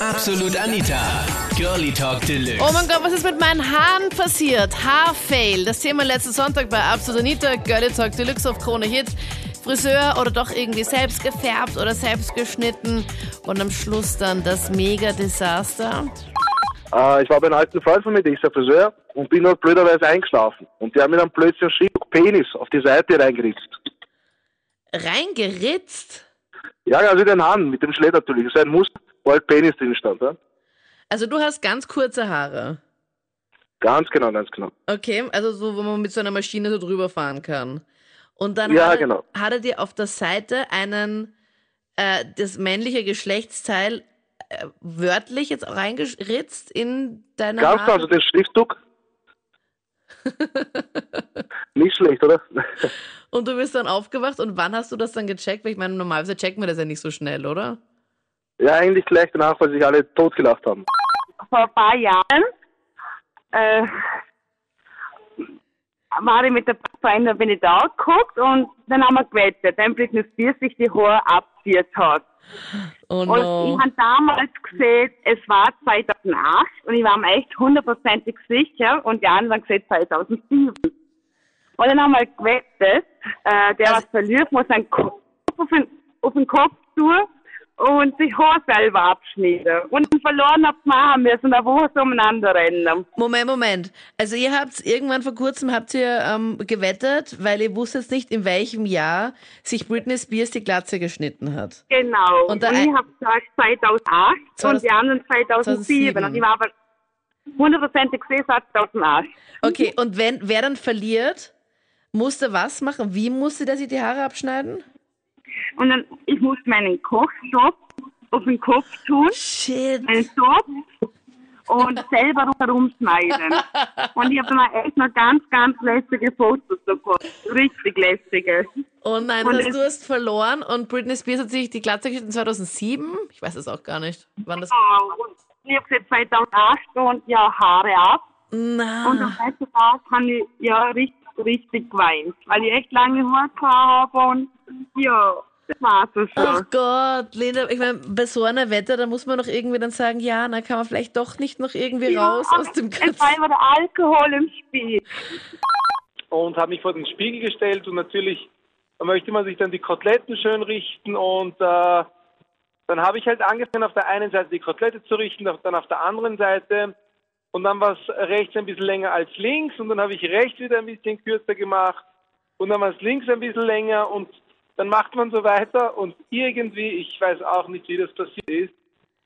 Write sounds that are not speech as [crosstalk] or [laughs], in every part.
Absolut Anita. Girlie Talk Deluxe. Oh mein Gott, was ist mit meinen Haaren passiert? Haarfail. Das Thema letzten Sonntag bei Absolut Anita, Girlie Talk Deluxe auf Krone Hit. Friseur oder doch irgendwie selbst gefärbt oder selbst geschnitten und am Schluss dann das Mega-Desaster. Äh, ich war bei einem alten Freund von mir, der ist der Friseur, und bin dort blöderweise eingeschlafen. Und der hat mir dann plötzlich ein Stück Penis auf die Seite reingeritzt. Reingeritzt? Ja, also den Haaren, mit dem Schlett natürlich. Es ist ein Muster, halt Penis drin stand. Ja? Also du hast ganz kurze Haare. Ganz genau, ganz genau. Okay, also so, wo man mit so einer Maschine so drüber fahren kann. Und dann Ja, hat, er, genau. hat er dir auf der Seite einen, äh, das männliche Geschlechtsteil äh, wörtlich jetzt reingeritzt in deine Ganz genau, Haare. also den Schriftzug. [laughs] Nicht schlecht, oder? Und du bist dann aufgewacht und wann hast du das dann gecheckt? Weil ich meine, normalerweise checken wir das ja nicht so schnell, oder? Ja, eigentlich gleich danach, weil sich alle totgelacht haben. vor ein paar Jahren äh, war ich mit der Freundin, bin ich da geguckt und dann haben wir gewettet, Britney Spears sich die Haare abziert hat. Oh Und no. ich habe damals gesehen, es war 2008 und ich war mir echt hundertprozentig sicher und die anderen haben gesehen 2007. Und dann haben wir gewettet, äh, der Also- was verliert, muss einen Kopf auf den, auf den Kopf tun und sich Haar selber abschneiden. Und wenn verloren habt, machen müssen eine Woche so umeinander rennen. Moment, Moment. Also ihr habt irgendwann vor kurzem habt ihr ähm, gewettet, weil ihr wusstet nicht, in welchem Jahr sich Britney Spears die Glatze geschnitten hat. Genau. Und Und, ich habe gesagt 2008 und die anderen 2007. 2007. Und ich war aber hundertprozentig gesehen seit 2008. Okay, und wenn wer dann verliert, musste was machen? Wie musste der sich die Haare abschneiden? Und dann, ich musste meinen Kochstoff auf den Kopf tun, Shit. einen Topf und selber herumschneiden. [laughs] und ich habe dann echt noch ganz, ganz lässige Fotos davon. Richtig lässige. Oh nein, Und es- du hast verloren und Britney Spears hat sich die Glatze geschnitten 2007? Ich weiß es auch gar nicht. Wann das? Und ich habe gesagt 2008 und ja, Haare ab. Und am Na. nächsten Tag habe ich ja richtig, richtig geweint, weil ich echt lange Haare habe und ja, das war so Ach schon. Gott, Linda, ich meine, bei so einer Wette, da muss man doch irgendwie dann sagen, ja, dann kann man vielleicht doch nicht noch irgendwie raus Ja, aus dem Es Ganzen. war immer der Alkohol im Spiel. und habe mich vor den Spiegel gestellt und natürlich möchte man sich dann die Koteletten schön richten und äh, dann habe ich halt angefangen auf der einen Seite die Kotelette zu richten, dann auf der anderen Seite und dann war es rechts ein bisschen länger als links und dann habe ich rechts wieder ein bisschen kürzer gemacht und dann war es links ein bisschen länger und dann macht man so weiter und irgendwie, ich weiß auch nicht, wie das passiert ist,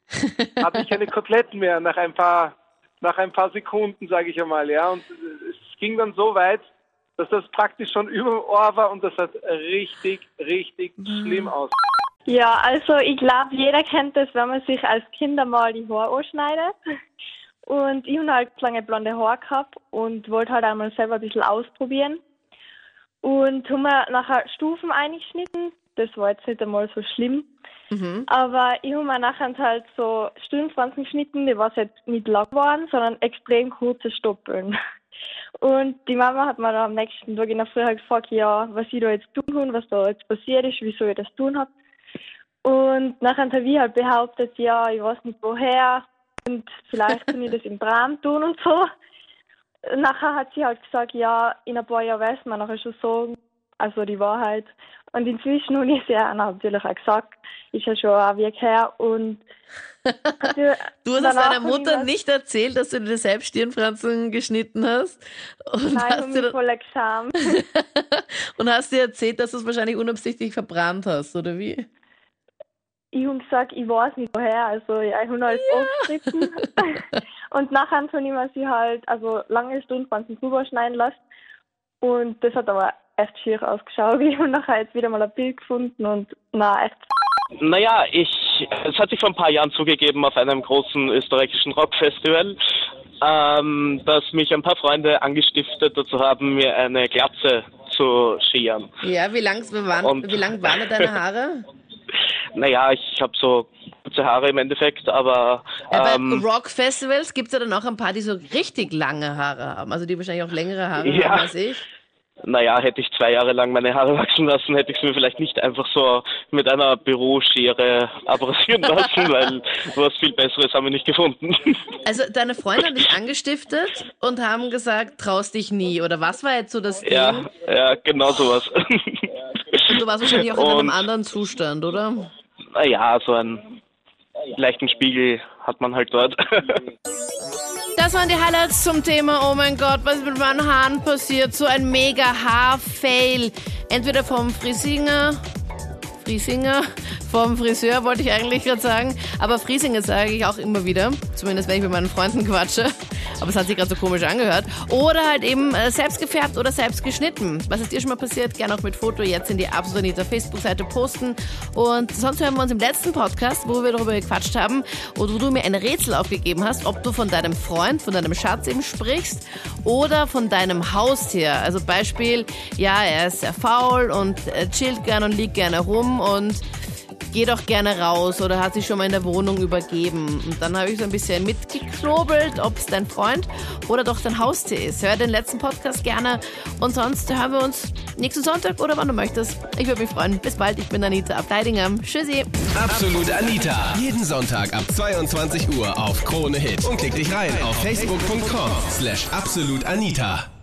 [laughs] habe ich keine Koteletten mehr nach ein paar nach ein paar Sekunden, sage ich einmal, ja. Und es ging dann so weit, dass das praktisch schon über dem Ohr war und das hat richtig, richtig schlimm aus. Ja, also ich glaube, jeder kennt das, wenn man sich als Kind einmal die Haare anschneidet. Und ich habe halt lange blonde Haare gehabt und wollte halt einmal selber ein bisschen ausprobieren. Und haben wir nachher Stufen eingeschnitten. Das war jetzt nicht einmal so schlimm. Mhm. Aber ich habe mir nachher halt so Stirnfransen geschnitten, die war jetzt nicht lang geworden, sondern extrem kurze Stoppeln. [laughs] Und die Mama hat mir dann am nächsten Tag in der Früh halt gefragt, ja, was ich da jetzt tun kann, was da jetzt passiert ist, wieso ich das tun habe. Und nachher habe ich halt behauptet, ja, ich weiß nicht woher und vielleicht kann ich das im Traum tun und so. Nachher hat sie halt gesagt, ja, in ein paar Jahren weiß man nachher schon so, also die Wahrheit. Und inzwischen habe ich sie ja natürlich auch gesagt, ist ja schon ein Weg her und [laughs] Du hast es deiner Mutter nicht erzählt, dass du dir selbst Stirnfransen geschnitten hast und Nein, hast, dir, voll geschämt. [laughs] und hast dir erzählt, dass du es wahrscheinlich unabsichtlich verbrannt hast, oder wie? Ich habe gesagt, ich weiß nicht woher, also ja, ich habe halt aufgeschnitten. [laughs] und nachher ich mir sie halt, also lange Stunden Fransen drüber schneiden lassen. Und das hat aber echt schier ausgeschaut. [laughs] Ich habe nachher jetzt wieder mal ein Bild gefunden und na echt Naja, ich, es hat sich vor ein paar Jahren zugegeben auf einem großen österreichischen Rockfestival, ähm, dass mich ein paar Freunde angestiftet dazu haben, mir eine Glatze zu scheren. Ja, wie lang, wie waren, wie lang waren deine [laughs] Haare? Naja, ich habe so kurze Haare im Endeffekt, aber Ja, bei ähm, Rockfestivals gibt es ja dann auch ein paar, die so richtig lange Haare haben. Also die wahrscheinlich auch längere Haare Ja. haben als ich. naja, hätte ich zwei Jahre lang meine Haare [laughs] wachsen lassen, hätte ich es mir vielleicht nicht einfach so mit einer Büroschere abrasieren [laughs] lassen, weil was viel Besseres haben wir nicht gefunden. Also deine Freunde haben dich [laughs] angestiftet und haben gesagt, traust dich nie. Oder was war jetzt so das Ding? Ja, ja, genau sowas. Und du warst wahrscheinlich auch in Und- einem anderen Zustand, oder? Naja, so einen leichten Spiegel hat man halt dort. [laughs] Das waren die Highlights zum Thema, oh mein Gott, was mit meinen Haaren passiert? So ein mega Haarfail. Entweder vom Friesinger, Friesinger, vom Friseur wollte ich eigentlich gerade sagen, aber Friesinger sage ich auch immer wieder, zumindest wenn ich mit meinen Freunden quatsche. Aber es hat sich gerade so komisch angehört. Oder halt eben äh, selbst gefärbt oder selbst geschnitten. Was ist dir schon mal passiert? Gerne auch mit Foto jetzt in die Absolut Facebook-Seite posten. Und sonst hören wir uns im letzten Podcast, wo wir darüber gequatscht haben, wo du mir ein Rätsel aufgegeben hast, ob du von deinem Freund, von deinem Schatz eben sprichst oder von deinem Haustier. Also Beispiel, ja, er ist sehr faul und äh, chillt gern und liegt gerne rum und geht auch gerne raus oder hat sich schon mal in der Wohnung übergeben. Und dann habe ich so ein bisschen mitgeklobelt, ob es dein Freund oder doch dein Haustier ist. Hör den letzten Podcast gerne und sonst hören wir uns nächsten Sonntag oder wann du möchtest. Ich würde mich freuen. Bis bald, ich bin Anita Abteidinger. Tschüssi. Absolut Anita. Jeden Sonntag ab 22 Uhr auf Krone Hit. Und klick dich rein auf facebook.com slash absolutanita.